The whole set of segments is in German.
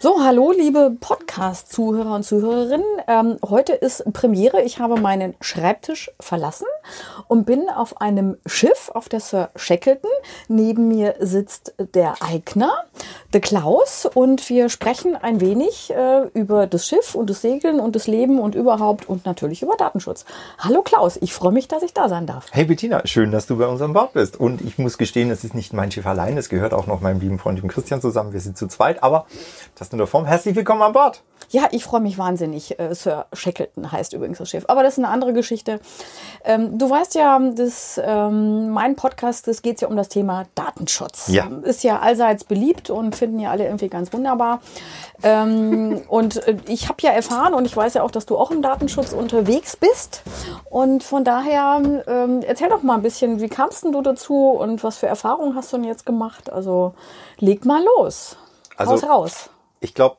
So, hallo liebe Podcast-Zuhörer und Zuhörerinnen. Ähm, heute ist Premiere. Ich habe meinen Schreibtisch verlassen und bin auf einem Schiff auf der Sir Shackleton. Neben mir sitzt der Eigner, der Klaus, und wir sprechen ein wenig äh, über das Schiff und das Segeln und das Leben und überhaupt und natürlich über Datenschutz. Hallo Klaus, ich freue mich, dass ich da sein darf. Hey Bettina, schön, dass du bei uns an Bord bist. Und ich muss gestehen, es ist nicht mein Schiff allein, es gehört auch noch meinem lieben Freund dem Christian zusammen. Wir sind zu zweit, aber das nur der Form. Herzlich willkommen an Bord. Ja, ich freue mich wahnsinnig. Äh, Sir Shackleton heißt übrigens das Schiff. Aber das ist eine andere Geschichte. Ähm, du weißt ja, das, ähm, mein Podcast, das geht ja um das Thema Datenschutz. Ja. Ist ja allseits beliebt und finden ja alle irgendwie ganz wunderbar. Ähm, und äh, ich habe ja erfahren und ich weiß ja auch, dass du auch im Datenschutz unterwegs bist. Und von daher ähm, erzähl doch mal ein bisschen, wie kamst denn du dazu und was für Erfahrungen hast du denn jetzt gemacht? Also leg mal los. Also- Haus raus. Ich glaube,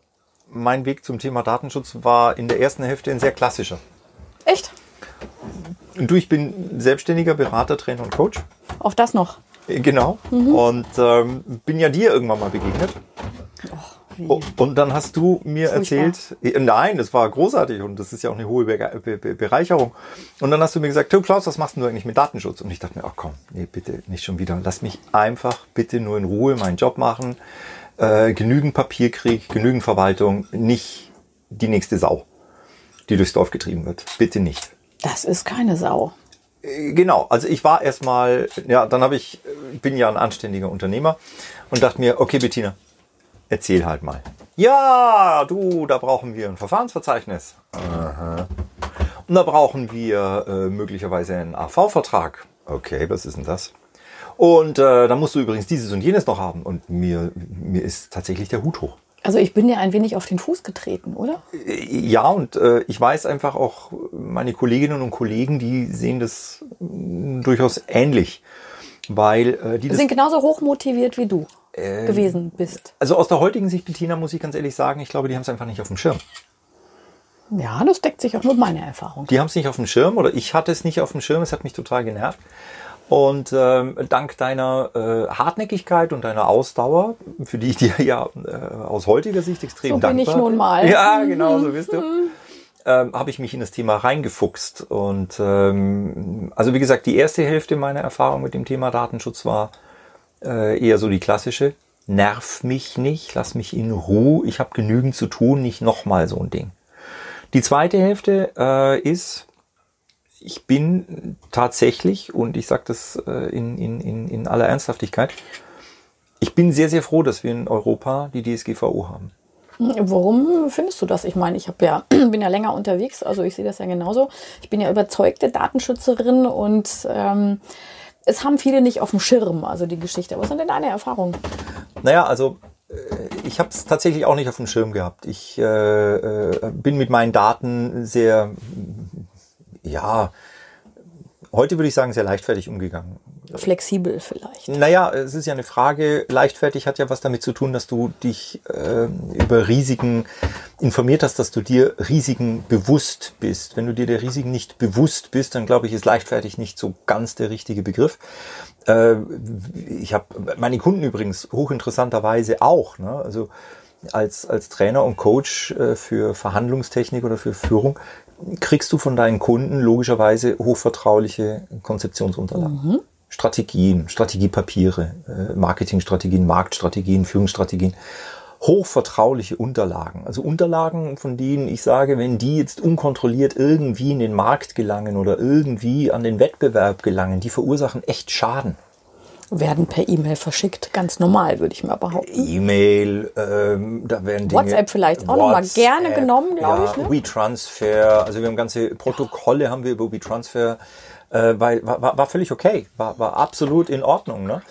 mein Weg zum Thema Datenschutz war in der ersten Hälfte ein sehr klassischer. Echt? Und du, ich bin selbstständiger Berater, Trainer und Coach. Auch das noch. Äh, Genau. Und ähm, bin ja dir irgendwann mal begegnet. Oh, und dann hast du mir erzählt, äh, nein, das war großartig und das ist ja auch eine hohe Be Be Bereicherung. Und dann hast du mir gesagt, du Klaus, was machst du eigentlich mit Datenschutz? Und ich dachte mir, ach komm, nee, bitte nicht schon wieder. Lass mich einfach bitte nur in Ruhe meinen Job machen. Äh, genügend Papierkrieg, genügend Verwaltung, nicht die nächste Sau, die durchs Dorf getrieben wird. Bitte nicht. Das ist keine Sau. Äh, Genau, also ich war erstmal, ja, dann habe ich, ich bin ja ein anständiger Unternehmer und dachte mir, okay Bettina, erzähl halt mal. Ja, du, da brauchen wir ein Verfahrensverzeichnis. Aha. Und da brauchen wir äh, möglicherweise einen AV-Vertrag. Okay, was ist denn das? Und äh, da musst du übrigens dieses und jenes noch haben. Und mir, mir ist tatsächlich der Hut hoch. Also ich bin dir ein wenig auf den Fuß getreten, oder? Ja, und äh, ich weiß einfach auch, meine Kolleginnen und Kollegen, die sehen das mh, durchaus ähnlich. Weil äh, die sind genauso hochmotiviert wie du gewesen bist. also aus der heutigen Sicht, Bettina, muss ich ganz ehrlich sagen, ich glaube, die haben es einfach nicht auf dem Schirm. Ja, das deckt sich auch mit meiner Erfahrung. Die haben es nicht auf dem Schirm oder ich hatte es nicht auf dem Schirm, es hat mich total genervt. Und ähm, dank deiner äh, Hartnäckigkeit und deiner Ausdauer, für die ich dir ja äh, aus heutiger Sicht extrem So bin dankbar ich nun mal. Ja, genau, so bist du. Ähm, habe ich mich in das Thema reingefuchst. Und ähm, also wie gesagt, die erste Hälfte meiner Erfahrung mit dem Thema Datenschutz war äh, eher so die klassische. Nerv mich nicht, lass mich in Ruhe, ich habe genügend zu tun, nicht nochmal so ein Ding. Die zweite Hälfte äh, ist, ich bin tatsächlich, und ich sage das äh, in, in, in, aller Ernsthaftigkeit, ich bin sehr, sehr froh, dass wir in Europa die DSGVO haben. Warum findest du das? Ich meine, ich habe ja, bin ja länger unterwegs, also ich sehe das ja genauso. Ich bin ja überzeugte Datenschützerin und ähm, es haben viele nicht auf dem Schirm, also die Geschichte. Was sind denn deine Erfahrungen? Naja, also äh, ich habe es tatsächlich auch nicht auf dem Schirm gehabt. Ich äh, äh, bin mit meinen Daten sehr, ja, heute würde ich sagen, sehr leichtfertig umgegangen. Flexibel vielleicht. Naja, es ist ja eine Frage, leichtfertig hat ja was damit zu tun, dass du dich äh, über Risiken informiert hast, dass du dir Risiken bewusst bist. Wenn du dir der Risiken nicht bewusst bist, dann glaube ich, ist leichtfertig nicht so ganz der richtige Begriff. Äh, ich habe meine Kunden übrigens hochinteressanterweise auch. Ne? Also als, als Trainer und Coach äh, für Verhandlungstechnik oder für Führung kriegst du von deinen Kunden logischerweise hochvertrauliche Konzeptionsunterlagen. Strategien, Strategiepapiere, äh, Marketingstrategien, Marktstrategien, Führungsstrategien. Hochvertrauliche Unterlagen. Also Unterlagen, von denen ich sage, wenn die jetzt unkontrolliert irgendwie in den Markt gelangen oder irgendwie an den Wettbewerb gelangen, die verursachen echt Schaden. Werden per E-Mail verschickt, ganz normal, würde ich mal behaupten. E-Mail, ähm, da werden Dinge, WhatsApp vielleicht auch noch mal gerne genommen, glaube ja, ich, ne? WeTransfer, also wir haben ganze Protokolle haben wir über WeTransfer, äh, weil war, war, war völlig okay, war, war absolut in Ordnung, ne?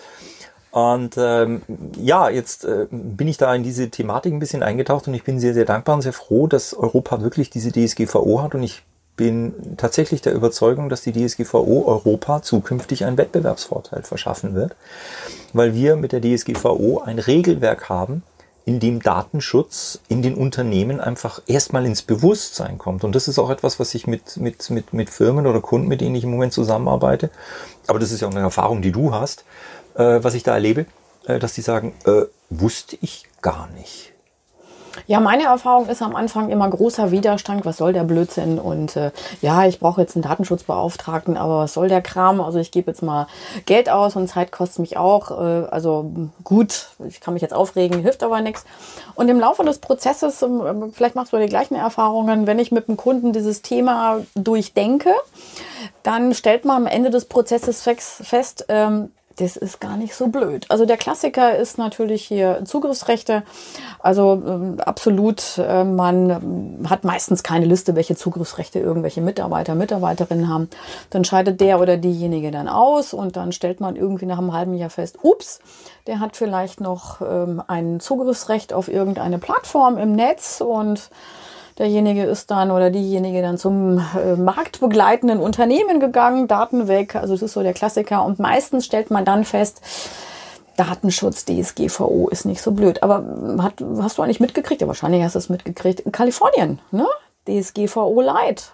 Und ähm, ja, jetzt äh, bin ich da in diese Thematik ein bisschen eingetaucht und ich bin sehr, sehr dankbar und sehr froh, dass Europa wirklich diese DSGVO hat und ich bin tatsächlich der Überzeugung, dass die DSGVO Europa zukünftig einen Wettbewerbsvorteil verschaffen wird, weil wir mit der DSGVO ein Regelwerk haben, in dem Datenschutz in den Unternehmen einfach erstmal ins Bewusstsein kommt. Und das ist auch etwas, was ich mit, mit, mit, mit Firmen oder Kunden, mit denen ich im Moment zusammenarbeite, aber das ist ja auch eine Erfahrung, die du hast, äh, was ich da erlebe, äh, dass die sagen, äh, wusste ich gar nicht. Ja, meine Erfahrung ist am Anfang immer großer Widerstand. Was soll der Blödsinn? Und äh, ja, ich brauche jetzt einen Datenschutzbeauftragten, aber was soll der Kram? Also ich gebe jetzt mal Geld aus und Zeit kostet mich auch. Äh, also gut, ich kann mich jetzt aufregen, hilft aber nichts. Und im Laufe des Prozesses, ähm, vielleicht machst du die gleichen Erfahrungen, wenn ich mit dem Kunden dieses Thema durchdenke, dann stellt man am Ende des Prozesses fest, ähm, das ist gar nicht so blöd. Also der Klassiker ist natürlich hier Zugriffsrechte. Also ähm, absolut, äh, man hat meistens keine Liste, welche Zugriffsrechte irgendwelche Mitarbeiter, Mitarbeiterinnen haben. Dann scheidet der oder diejenige dann aus und dann stellt man irgendwie nach einem halben Jahr fest, ups, der hat vielleicht noch ähm, ein Zugriffsrecht auf irgendeine Plattform im Netz und derjenige ist dann oder diejenige dann zum äh, marktbegleitenden Unternehmen gegangen, Daten weg. Also das ist so der Klassiker. Und meistens stellt man dann fest, Datenschutz, DSGVO ist nicht so blöd. Aber hat, hast du eigentlich mitgekriegt? Ja, wahrscheinlich hast du es mitgekriegt. In Kalifornien, ne? DSGVO Light.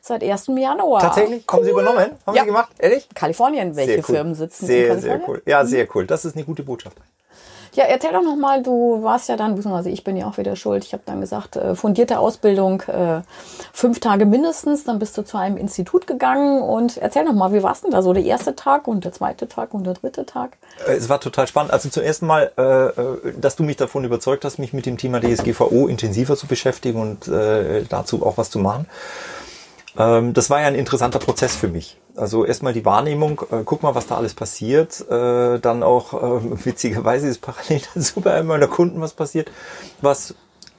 Seit 1. Januar. Tatsächlich? Kommen Sie übernommen? Haben ja. Sie gemacht? Ehrlich? Kalifornien. Welche cool. Firmen sitzen sehr, in Kalifornien? Sehr cool. Ja, sehr cool. Das ist eine gute Botschaft. Ja, erzähl doch nochmal, du warst ja dann, beziehungsweise ich bin ja auch wieder schuld, ich habe dann gesagt, äh, fundierte Ausbildung, äh, fünf Tage mindestens, dann bist du zu einem Institut gegangen und erzähl nochmal, wie war es denn da so, der erste Tag und der zweite Tag und der dritte Tag? Äh, es war total spannend. Also zum ersten Mal, dass du mich davon überzeugt hast, mich mit dem Thema DSGVO intensiver zu beschäftigen und dazu auch was zu machen. Ähm, das war ja ein interessanter Prozess für mich. Also erstmal die Wahrnehmung, äh, guck mal, was da alles passiert. Äh, dann auch äh, witzigerweise ist parallel dazu bei einem meiner Kunden was passiert, was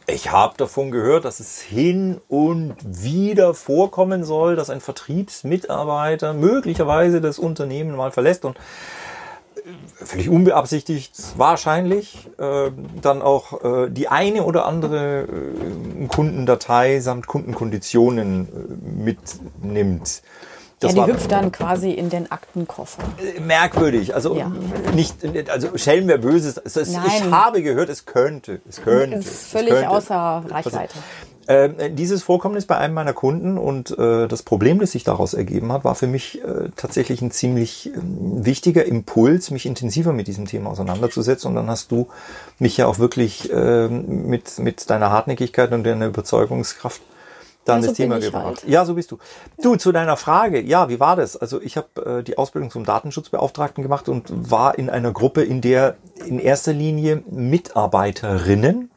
ich habe davon gehört, dass es hin und wieder vorkommen soll, dass ein Vertriebsmitarbeiter möglicherweise das Unternehmen mal verlässt und äh, völlig unbeabsichtigt wahrscheinlich äh, dann auch äh, die eine oder andere äh, Kundendatei samt Kundenkonditionen äh, mitnimmt. Das ja, die hüpft dann quasi in den Aktenkoffer. Äh, merkwürdig. Also ja. nicht, also Schelm wäre böse. ich habe gehört, es könnte. Es könnte. Es ist völlig könnte. außer Reichweite. Äh, dieses Vorkommen ist bei einem meiner Kunden und äh, das Problem, das sich daraus ergeben hat, war für mich äh, tatsächlich ein ziemlich äh, wichtiger Impuls, mich intensiver mit diesem Thema auseinanderzusetzen. Und dann hast du mich ja auch wirklich äh, mit, mit deiner Hartnäckigkeit und deiner Überzeugungskraft dann ja, so das Thema gebracht. Halt. Ja, so bist du. Du, zu deiner Frage, ja, wie war das? Also ich habe äh, die Ausbildung zum Datenschutzbeauftragten gemacht und war in einer Gruppe, in der in erster Linie Mitarbeiterinnen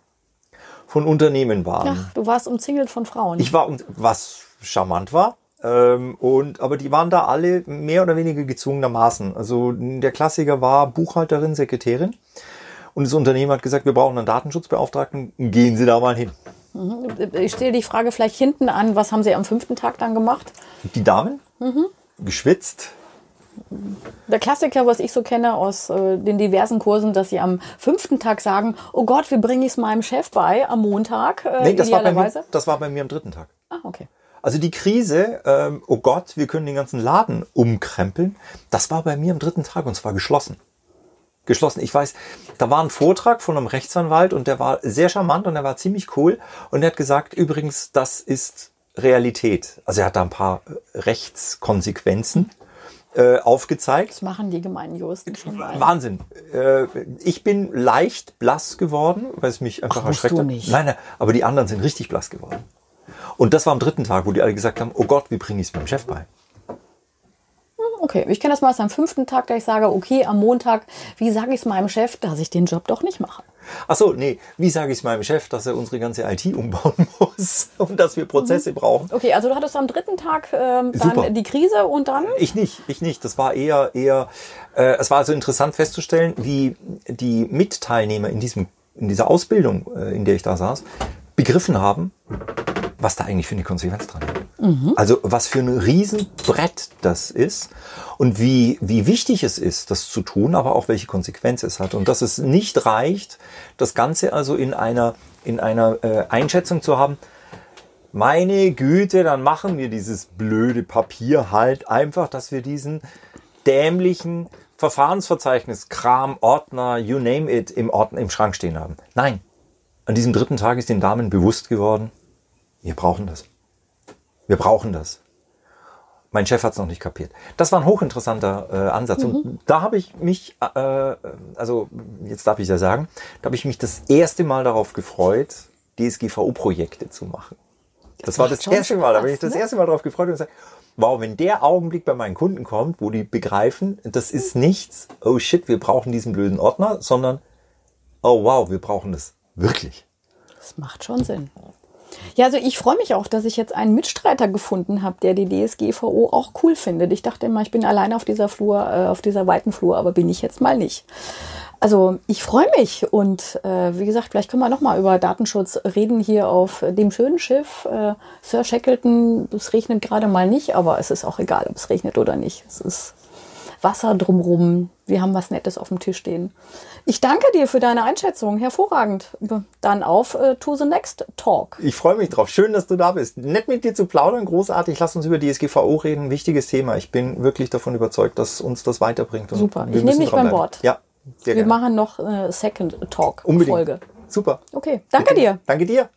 von Unternehmen waren. Ach, du warst umzingelt von Frauen. Ich war, was charmant war. Ähm, und aber die waren da alle mehr oder weniger gezwungenermaßen. Also der Klassiker war Buchhalterin, Sekretärin. Und das Unternehmen hat gesagt, wir brauchen einen Datenschutzbeauftragten, gehen Sie da mal hin. Mhm. Ich stelle die Frage vielleicht hinten an, was haben Sie am fünften Tag dann gemacht? Die Damen? Mhm. Geschwitzt. Der Klassiker, was ich so kenne aus äh, den diversen Kursen, dass sie am fünften Tag sagen, oh Gott, wie bringe ich es meinem Chef bei am Montag? Äh, nee, das war, bei mir, das war bei mir am dritten Tag. Ah, okay. Also die Krise, ähm, oh Gott, wir können den ganzen Laden umkrempeln, das war bei mir am dritten Tag und zwar geschlossen geschlossen. Ich weiß, da war ein Vortrag von einem Rechtsanwalt und der war sehr charmant und der war ziemlich cool und er hat gesagt, übrigens, das ist Realität. Also er hat da ein paar äh, Rechtskonsequenzen äh, aufgezeigt. Das machen die gemeinen Juristen schon mal. Wahnsinn. Äh, ich bin leicht blass geworden, weil es mich einfach Ach, erschreckt hat. Nicht. Nein, nein, aber die anderen sind richtig blass geworden. Und das war am dritten Tag, wo die alle gesagt haben, oh Gott, wie bringe ich es meinem Chef bei? Okay, ich kenne das mal am fünften Tag, da ich sage, okay, am Montag, wie sage ich es meinem Chef, dass ich den Job doch nicht mache? Ach so, nee, wie sage ich es meinem Chef, dass er unsere ganze IT umbauen muss und dass wir Prozesse mhm. brauchen? Okay, also du hattest am dritten Tag ähm, dann die Krise und dann? Ich nicht, ich nicht. Das war eher, eher, äh, es war also interessant festzustellen, wie die Mitteilnehmer in diesem, in dieser Ausbildung, äh, in der ich da saß, begriffen haben, was da eigentlich für eine Konsequenz dran ist. Mhm. Also was für ein Riesenbrett das ist und wie, wie wichtig es ist, das zu tun, aber auch welche Konsequenz es hat. Und dass es nicht reicht, das Ganze also in einer, in einer äh, Einschätzung zu haben, meine Güte, dann machen wir dieses blöde Papier halt einfach, dass wir diesen dämlichen Verfahrensverzeichnis, Kram, Ordner, you name it, im, Ordner, im Schrank stehen haben. Nein. An diesem dritten Tag ist den Damen bewusst geworden, wir brauchen das. Wir brauchen das. Mein Chef hat es noch nicht kapiert. Das war ein hochinteressanter äh, Ansatz. Mhm. Und da habe ich mich, äh, also jetzt darf ich ja sagen, da habe ich mich das erste Mal darauf gefreut, DSGVO-Projekte zu machen. Das, Das war das erste Mal, da bin ich Spaß, das ne? erste Mal drauf gefreut und gesagt, wow, wenn der Augenblick bei meinen Kunden kommt, wo die begreifen, das ist nichts, oh shit, wir brauchen diesen blöden Ordner, sondern, oh wow, wir brauchen das wirklich. Das macht schon Sinn. Ja, also ich freue mich auch, dass ich jetzt einen Mitstreiter gefunden habe, der die DSGVO auch cool findet. Ich dachte immer, ich bin alleine auf dieser Flur, äh, auf dieser weiten Flur, aber bin ich jetzt mal nicht. Also ich freue mich und äh, wie gesagt, vielleicht können wir noch mal über Datenschutz reden hier auf dem schönen Schiff äh, Sir Shackleton. Es regnet gerade mal nicht, aber es ist auch egal, ob es regnet oder nicht. Es ist Wasser drumrum. Wir haben was Nettes auf dem Tisch stehen. Ich danke dir für deine Einschätzung. Hervorragend. Dann auf äh, to the next talk. Ich freue mich drauf. Schön, dass du da bist. Nett mit dir zu plaudern, großartig. Lass uns über DSGVO reden. Wichtiges Thema. Ich bin wirklich davon überzeugt, dass uns das weiterbringt. Super. Ich nehme dich beim. Wort. Ja, sehr Wir gerne. machen noch äh, Second Talk Unbedingt. Folge. Super. Okay, danke dir. Danke dir.